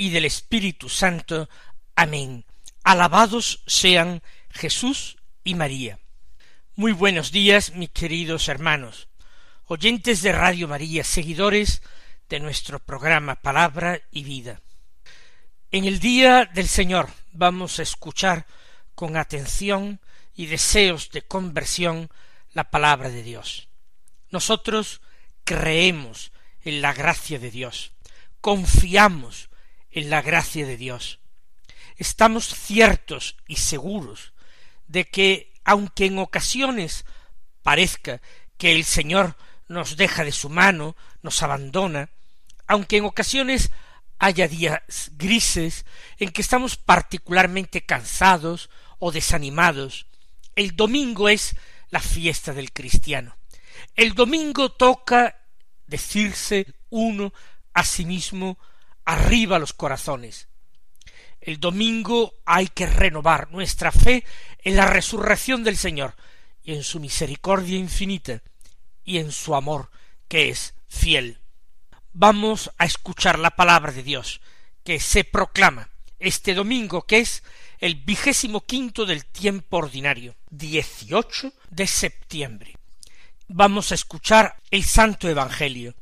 y del Espíritu Santo. Amén. Alabados sean Jesús y María. Muy buenos días, mis queridos hermanos, oyentes de Radio María, seguidores de nuestro programa Palabra y Vida. En el día del Señor vamos a escuchar con atención y deseos de conversión la palabra de Dios. Nosotros creemos en la gracia de Dios, confiamos en la gracia de Dios. Estamos ciertos y seguros de que, aunque en ocasiones parezca que el Señor nos deja de su mano, nos abandona, aunque en ocasiones haya días grises en que estamos particularmente cansados o desanimados, el domingo es la fiesta del cristiano. El domingo toca decirse uno a sí mismo arriba los corazones. El domingo hay que renovar nuestra fe en la resurrección del Señor y en su misericordia infinita y en su amor que es fiel. Vamos a escuchar la palabra de Dios que se proclama este domingo que es el vigésimo quinto del tiempo ordinario, dieciocho de septiembre. Vamos a escuchar el Santo Evangelio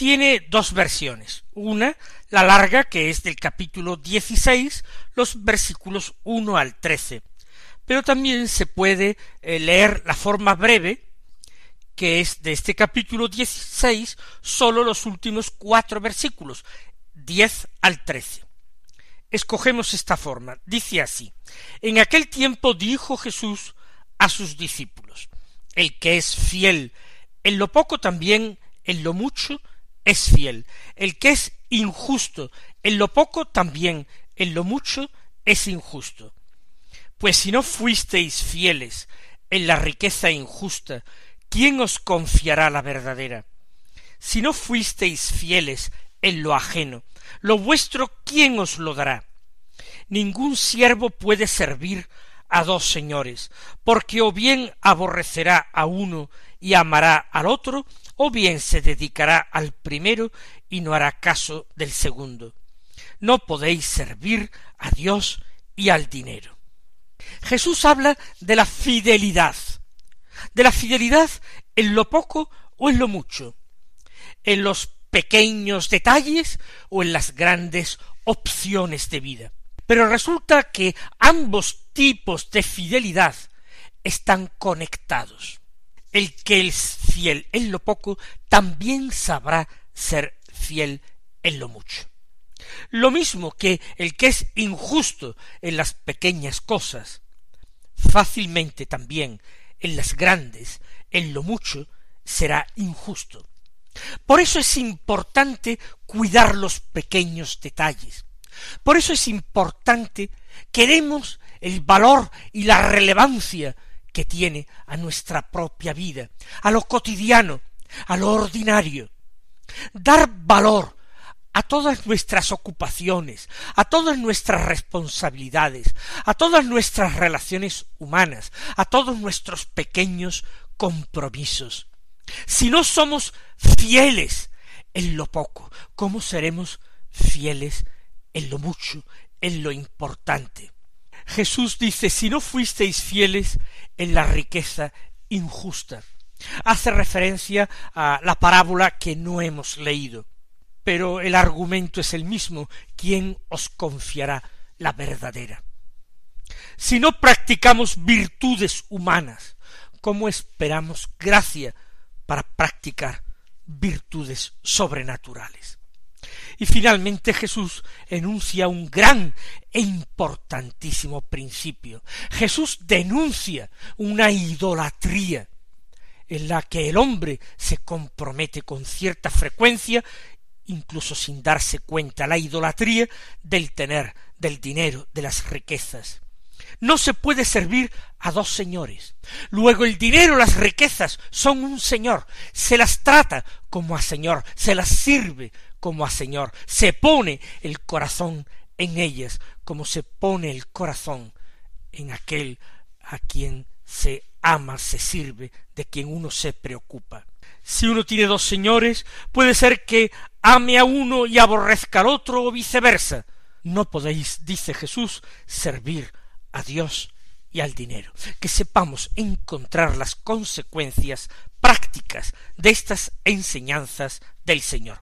tiene dos versiones. Una, la larga, que es del capítulo 16, los versículos 1 al 13. Pero también se puede eh, leer la forma breve, que es de este capítulo 16, sólo los últimos cuatro versículos, 10 al 13. Escogemos esta forma. Dice así, En aquel tiempo dijo Jesús a sus discípulos, El que es fiel en lo poco también en lo mucho es fiel. El que es injusto en lo poco también en lo mucho es injusto. Pues si no fuisteis fieles en la riqueza injusta, ¿quién os confiará la verdadera? Si no fuisteis fieles en lo ajeno, lo vuestro, ¿quién os lo dará? Ningún siervo puede servir a dos señores, porque o bien aborrecerá a uno y amará al otro, o bien se dedicará al primero y no hará caso del segundo. No podéis servir a Dios y al dinero. Jesús habla de la fidelidad, de la fidelidad en lo poco o en lo mucho, en los pequeños detalles o en las grandes opciones de vida. Pero resulta que ambos tipos de fidelidad están conectados el que es fiel en lo poco, también sabrá ser fiel en lo mucho. Lo mismo que el que es injusto en las pequeñas cosas, fácilmente también en las grandes, en lo mucho, será injusto. Por eso es importante cuidar los pequeños detalles. Por eso es importante queremos el valor y la relevancia que tiene a nuestra propia vida, a lo cotidiano, a lo ordinario. Dar valor a todas nuestras ocupaciones, a todas nuestras responsabilidades, a todas nuestras relaciones humanas, a todos nuestros pequeños compromisos. Si no somos fieles en lo poco, ¿cómo seremos fieles en lo mucho, en lo importante? Jesús dice, si no fuisteis fieles en la riqueza injusta. Hace referencia a la parábola que no hemos leído, pero el argumento es el mismo, ¿quién os confiará la verdadera? Si no practicamos virtudes humanas, ¿cómo esperamos gracia para practicar virtudes sobrenaturales? Y finalmente Jesús enuncia un gran e importantísimo principio. Jesús denuncia una idolatría en la que el hombre se compromete con cierta frecuencia, incluso sin darse cuenta, la idolatría del tener del dinero, de las riquezas. No se puede servir a dos señores. Luego el dinero, las riquezas son un señor. Se las trata como a señor, se las sirve como a señor. Se pone el corazón en ellas como se pone el corazón en aquel a quien se ama, se sirve, de quien uno se preocupa. Si uno tiene dos señores, puede ser que ame a uno y aborrezca al otro o viceversa. No podéis, dice Jesús, servir a Dios y al dinero. Que sepamos encontrar las consecuencias prácticas de estas enseñanzas del Señor.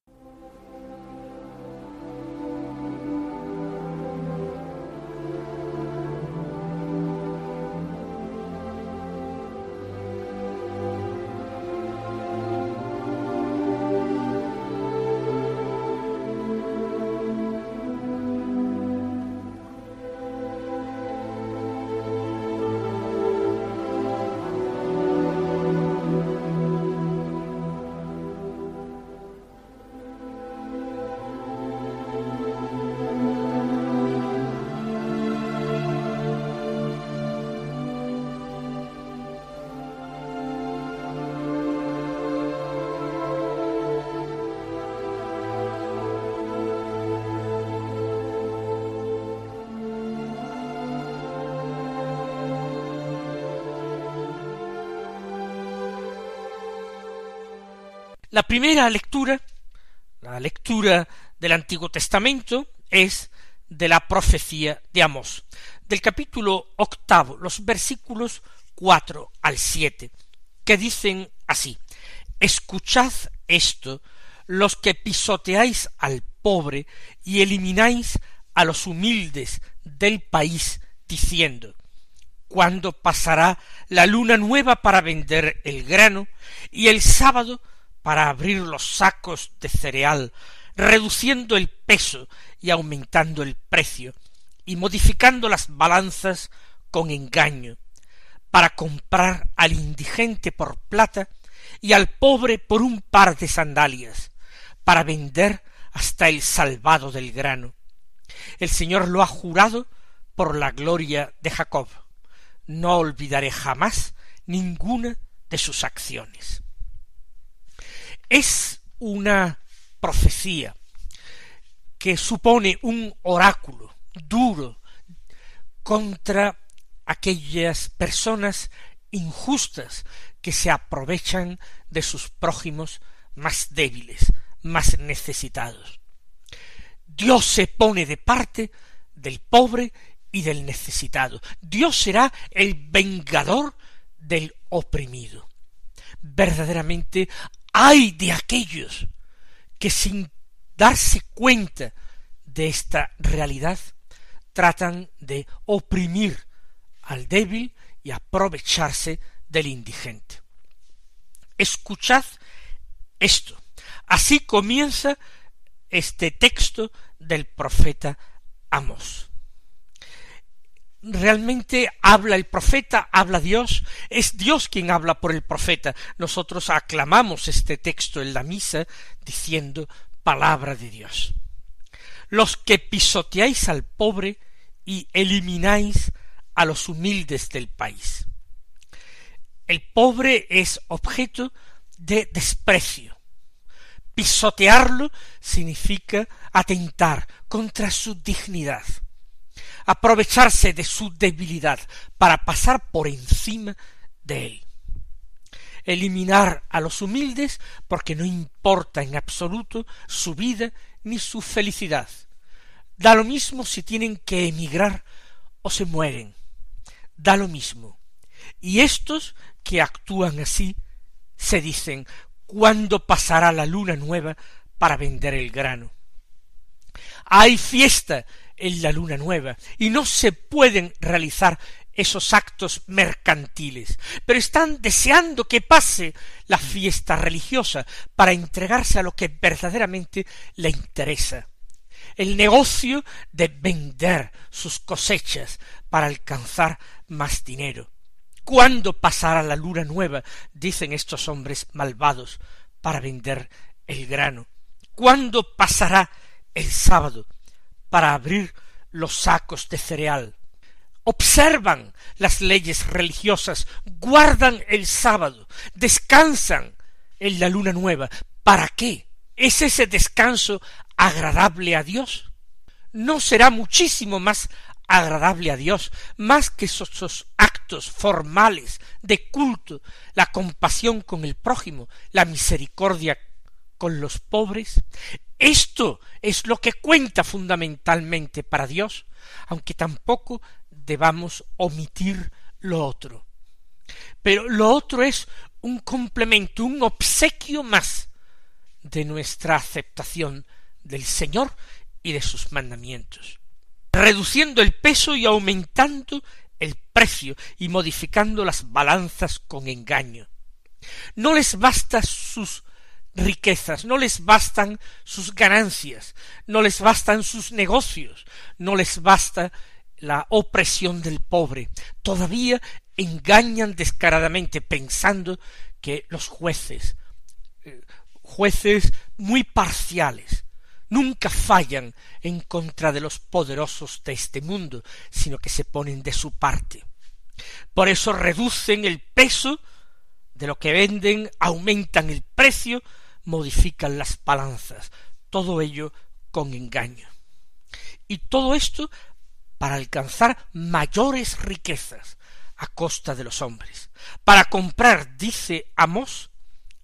La primera lectura, la lectura del Antiguo Testamento, es de la profecía de Amós, del capítulo octavo, los versículos cuatro al siete, que dicen así Escuchad esto, los que pisoteáis al pobre y elimináis a los humildes del país, diciendo ¿Cuándo pasará la luna nueva para vender el grano y el sábado para abrir los sacos de cereal, reduciendo el peso y aumentando el precio, y modificando las balanzas con engaño, para comprar al indigente por plata y al pobre por un par de sandalias, para vender hasta el salvado del grano. El Señor lo ha jurado por la gloria de Jacob. No olvidaré jamás ninguna de sus acciones. Es una profecía que supone un oráculo duro contra aquellas personas injustas que se aprovechan de sus prójimos más débiles, más necesitados. Dios se pone de parte del pobre y del necesitado. Dios será el vengador del oprimido. Verdaderamente hay de aquellos que sin darse cuenta de esta realidad tratan de oprimir al débil y aprovecharse del indigente. Escuchad esto. Así comienza este texto del profeta Amos realmente habla el profeta, habla Dios, es Dios quien habla por el profeta. Nosotros aclamamos este texto en la misa diciendo palabra de Dios. Los que pisoteáis al pobre y elimináis a los humildes del país. El pobre es objeto de desprecio. Pisotearlo significa atentar contra su dignidad aprovecharse de su debilidad para pasar por encima de él. Eliminar a los humildes porque no importa en absoluto su vida ni su felicidad. Da lo mismo si tienen que emigrar o se mueren. Da lo mismo. Y estos que actúan así se dicen ¿cuándo pasará la luna nueva para vender el grano? Hay fiesta en la luna nueva y no se pueden realizar esos actos mercantiles, pero están deseando que pase la fiesta religiosa para entregarse a lo que verdaderamente le interesa. El negocio de vender sus cosechas para alcanzar más dinero. ¿Cuándo pasará la luna nueva? dicen estos hombres malvados para vender el grano. ¿Cuándo pasará el sábado? Para abrir los sacos de cereal, observan las leyes religiosas, guardan el sábado, descansan en la luna nueva. ¿Para qué? ¿Es ese descanso agradable a Dios? ¿No será muchísimo más agradable a Dios, más que esos, actos formales de culto, la compasión con el prójimo, la misericordia con los pobres? Esto es lo que cuenta fundamentalmente para Dios, aunque tampoco debamos omitir lo otro. Pero lo otro es un complemento, un obsequio más de nuestra aceptación del Señor y de sus mandamientos, reduciendo el peso y aumentando el precio y modificando las balanzas con engaño. No les basta sus riquezas, no les bastan sus ganancias, no les bastan sus negocios, no les basta la opresión del pobre. Todavía engañan descaradamente pensando que los jueces, eh, jueces muy parciales, nunca fallan en contra de los poderosos de este mundo, sino que se ponen de su parte. Por eso reducen el peso de lo que venden, aumentan el precio, modifican las balanzas, todo ello con engaño. Y todo esto para alcanzar mayores riquezas a costa de los hombres, para comprar, dice Amos,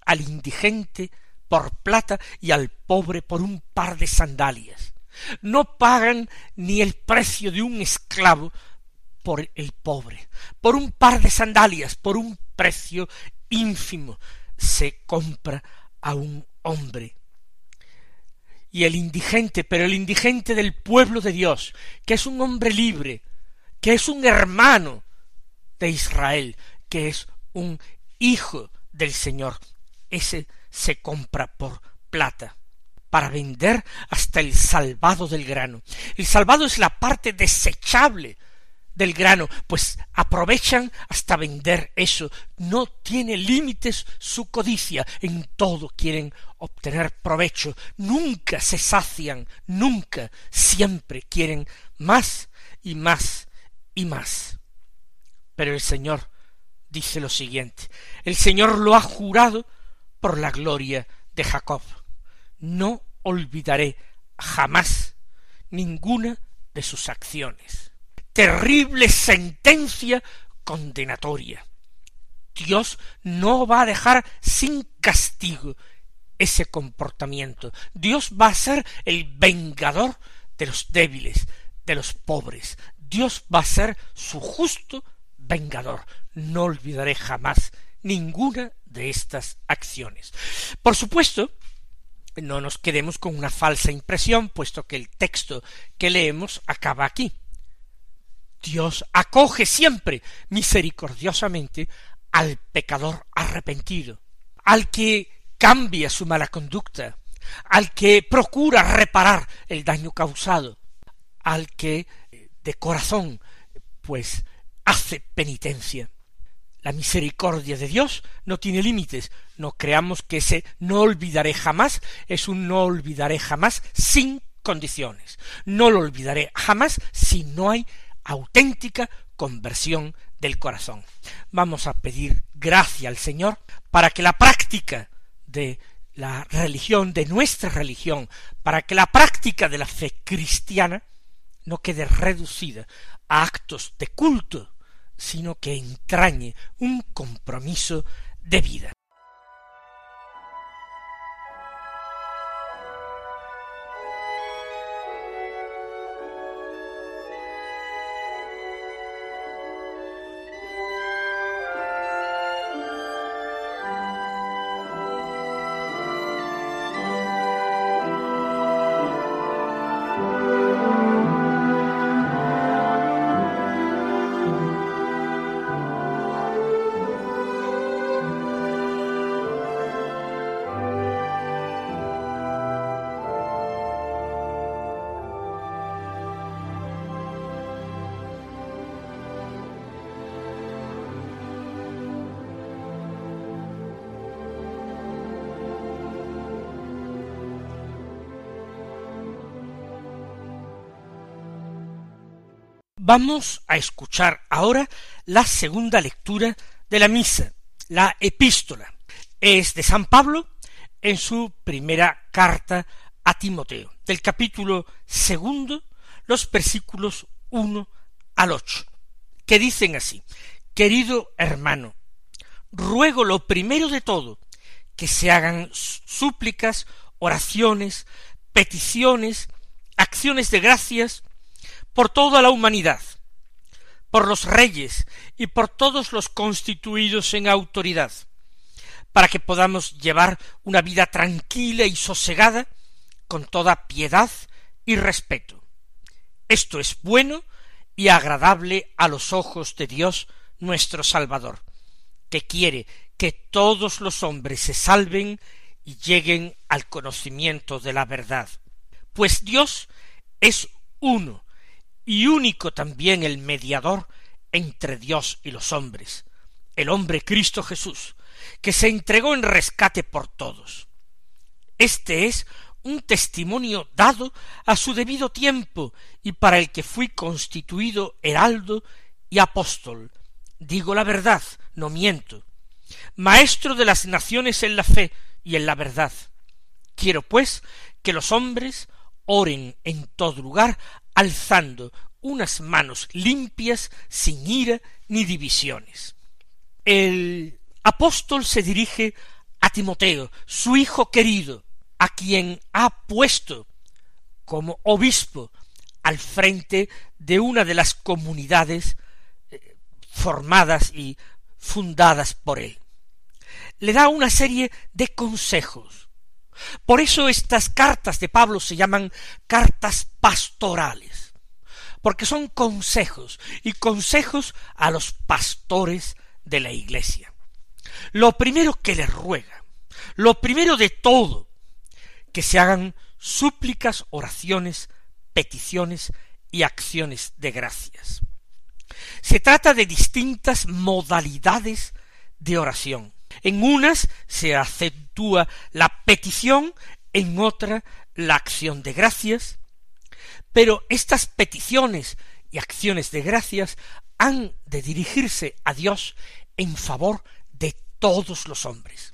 al indigente por plata y al pobre por un par de sandalias. No pagan ni el precio de un esclavo por el pobre. Por un par de sandalias, por un precio ínfimo, se compra a un hombre y el indigente, pero el indigente del pueblo de Dios, que es un hombre libre, que es un hermano de Israel, que es un hijo del Señor, ese se compra por plata para vender hasta el salvado del grano. El salvado es la parte desechable del grano, pues aprovechan hasta vender eso. No tiene límites su codicia, en todo quieren obtener provecho, nunca se sacian, nunca, siempre quieren más y más y más. Pero el Señor dice lo siguiente, el Señor lo ha jurado por la gloria de Jacob. No olvidaré jamás ninguna de sus acciones terrible sentencia condenatoria. Dios no va a dejar sin castigo ese comportamiento. Dios va a ser el vengador de los débiles, de los pobres. Dios va a ser su justo vengador. No olvidaré jamás ninguna de estas acciones. Por supuesto, no nos quedemos con una falsa impresión, puesto que el texto que leemos acaba aquí. Dios acoge siempre misericordiosamente al pecador arrepentido, al que cambia su mala conducta, al que procura reparar el daño causado, al que de corazón pues hace penitencia. La misericordia de Dios no tiene límites. No creamos que ese no olvidaré jamás es un no olvidaré jamás sin condiciones. No lo olvidaré jamás si no hay auténtica conversión del corazón. Vamos a pedir gracia al Señor para que la práctica de la religión, de nuestra religión, para que la práctica de la fe cristiana no quede reducida a actos de culto, sino que entrañe un compromiso de vida. Vamos a escuchar ahora la segunda lectura de la misa, la epístola. Es de San Pablo en su primera carta a Timoteo, del capítulo segundo, los versículos uno al ocho, que dicen así, Querido hermano, ruego lo primero de todo, que se hagan súplicas, oraciones, peticiones, acciones de gracias por toda la humanidad, por los reyes y por todos los constituidos en autoridad, para que podamos llevar una vida tranquila y sosegada con toda piedad y respeto. Esto es bueno y agradable a los ojos de Dios nuestro Salvador, que quiere que todos los hombres se salven y lleguen al conocimiento de la verdad. Pues Dios es uno y único también el mediador entre Dios y los hombres, el hombre Cristo Jesús, que se entregó en rescate por todos. Este es un testimonio dado a su debido tiempo y para el que fui constituido heraldo y apóstol. Digo la verdad, no miento. Maestro de las naciones en la fe y en la verdad. Quiero, pues, que los hombres oren en todo lugar, alzando unas manos limpias, sin ira ni divisiones. El apóstol se dirige a Timoteo, su hijo querido, a quien ha puesto como obispo al frente de una de las comunidades eh, formadas y fundadas por él. Le da una serie de consejos. Por eso estas cartas de Pablo se llaman cartas pastorales, porque son consejos y consejos a los pastores de la iglesia. Lo primero que le ruega, lo primero de todo, que se hagan súplicas, oraciones, peticiones y acciones de gracias. Se trata de distintas modalidades de oración. En unas se acentúa la petición, en otra la acción de gracias, pero estas peticiones y acciones de gracias han de dirigirse a Dios en favor de todos los hombres.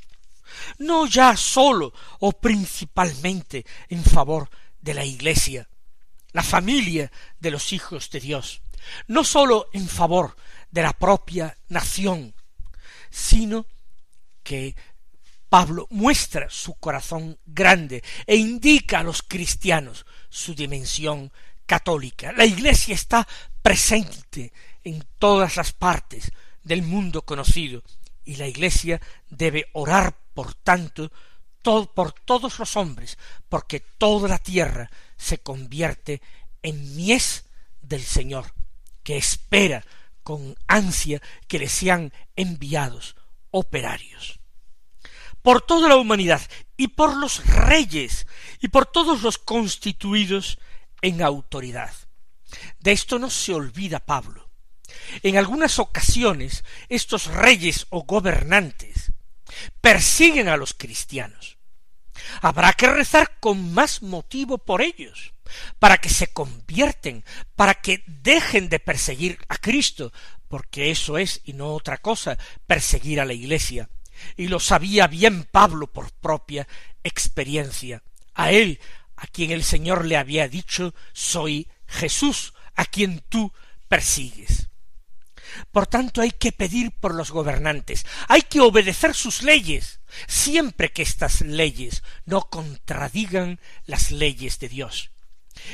No ya sólo o principalmente en favor de la Iglesia, la familia de los hijos de Dios, no sólo en favor de la propia nación, sino que Pablo muestra su corazón grande e indica a los cristianos su dimensión católica. La Iglesia está presente en todas las partes del mundo conocido y la Iglesia debe orar por tanto, por todos los hombres, porque toda la tierra se convierte en mies del Señor, que espera con ansia que le sean enviados operarios. Por toda la humanidad y por los reyes y por todos los constituidos en autoridad. De esto no se olvida Pablo. En algunas ocasiones estos reyes o gobernantes persiguen a los cristianos. Habrá que rezar con más motivo por ellos, para que se convierten, para que dejen de perseguir a Cristo, porque eso es y no otra cosa perseguir a la Iglesia. Y lo sabía bien Pablo por propia experiencia. A él, a quien el Señor le había dicho, soy Jesús, a quien tú persigues. Por tanto, hay que pedir por los gobernantes, hay que obedecer sus leyes, siempre que estas leyes no contradigan las leyes de Dios.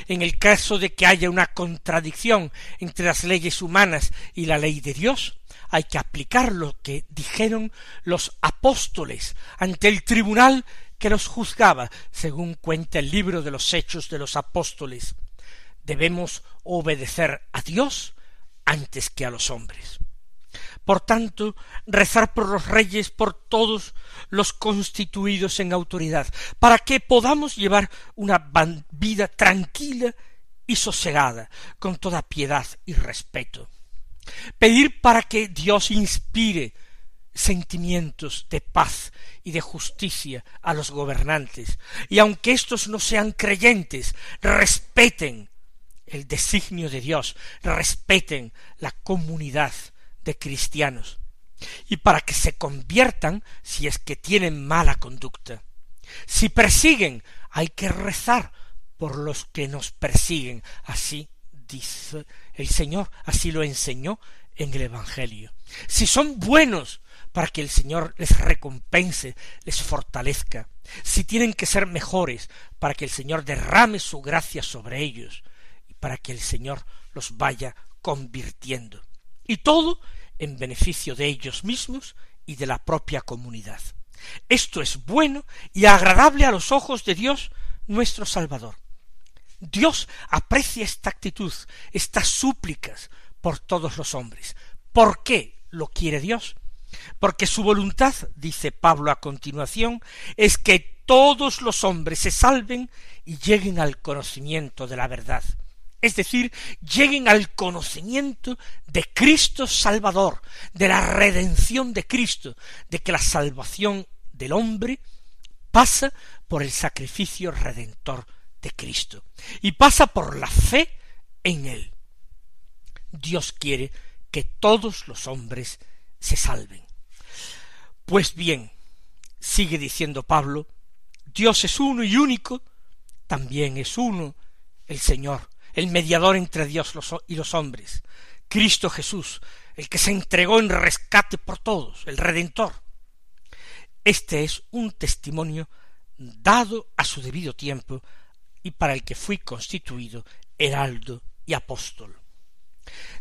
En el caso de que haya una contradicción entre las leyes humanas y la ley de Dios, hay que aplicar lo que dijeron los apóstoles ante el tribunal que los juzgaba, según cuenta el libro de los Hechos de los Apóstoles. Debemos obedecer a Dios antes que a los hombres. Por tanto, rezar por los reyes, por todos los constituidos en autoridad, para que podamos llevar una vida tranquila y sosegada, con toda piedad y respeto. Pedir para que Dios inspire sentimientos de paz y de justicia a los gobernantes, y aunque éstos no sean creyentes, respeten el designio de Dios, respeten la comunidad de cristianos, y para que se conviertan si es que tienen mala conducta. Si persiguen, hay que rezar por los que nos persiguen. Así dice el Señor, así lo enseñó en el Evangelio. Si son buenos, para que el Señor les recompense, les fortalezca. Si tienen que ser mejores, para que el Señor derrame su gracia sobre ellos y para que el Señor los vaya convirtiendo. Y todo en beneficio de ellos mismos y de la propia comunidad. Esto es bueno y agradable a los ojos de Dios nuestro Salvador. Dios aprecia esta actitud, estas súplicas por todos los hombres. ¿Por qué lo quiere Dios? Porque su voluntad, dice Pablo a continuación, es que todos los hombres se salven y lleguen al conocimiento de la verdad. Es decir, lleguen al conocimiento de Cristo Salvador, de la redención de Cristo, de que la salvación del hombre pasa por el sacrificio redentor Cristo y pasa por la fe en él. Dios quiere que todos los hombres se salven. Pues bien, sigue diciendo Pablo, Dios es uno y único, también es uno el Señor, el mediador entre Dios y los hombres, Cristo Jesús, el que se entregó en rescate por todos, el Redentor. Este es un testimonio dado a su debido tiempo y para el que fui constituido heraldo y apóstol.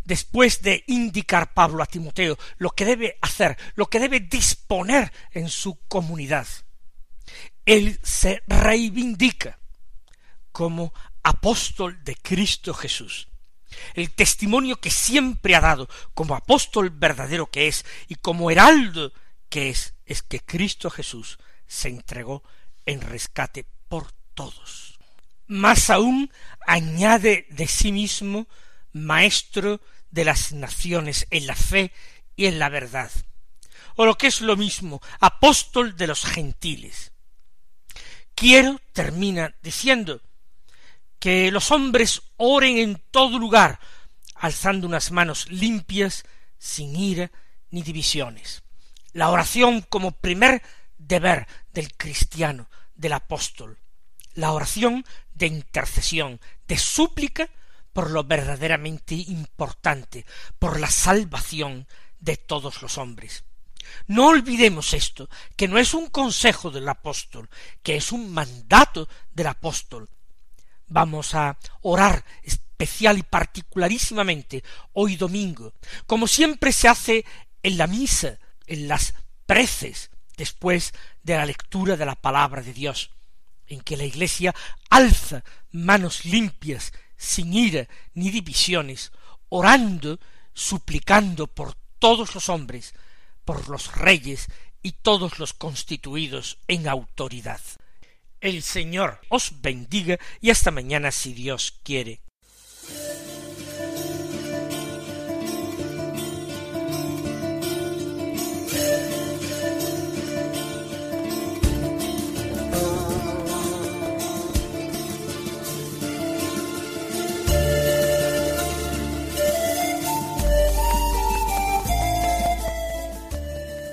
Después de indicar Pablo a Timoteo lo que debe hacer, lo que debe disponer en su comunidad, él se reivindica como apóstol de Cristo Jesús. El testimonio que siempre ha dado como apóstol verdadero que es y como heraldo que es, es que Cristo Jesús se entregó en rescate por todos. Más aún añade de sí mismo maestro de las naciones en la fe y en la verdad, o lo que es lo mismo, apóstol de los gentiles. Quiero, termina diciendo, que los hombres oren en todo lugar, alzando unas manos limpias, sin ira ni divisiones. La oración como primer deber del cristiano, del apóstol. La oración de intercesión, de súplica por lo verdaderamente importante, por la salvación de todos los hombres. No olvidemos esto, que no es un consejo del apóstol, que es un mandato del apóstol. Vamos a orar especial y particularísimamente hoy domingo, como siempre se hace en la misa, en las preces, después de la lectura de la palabra de Dios, en que la Iglesia alza manos limpias sin ira ni divisiones, orando, suplicando por todos los hombres, por los reyes y todos los constituidos en autoridad. El Señor os bendiga y hasta mañana si Dios quiere.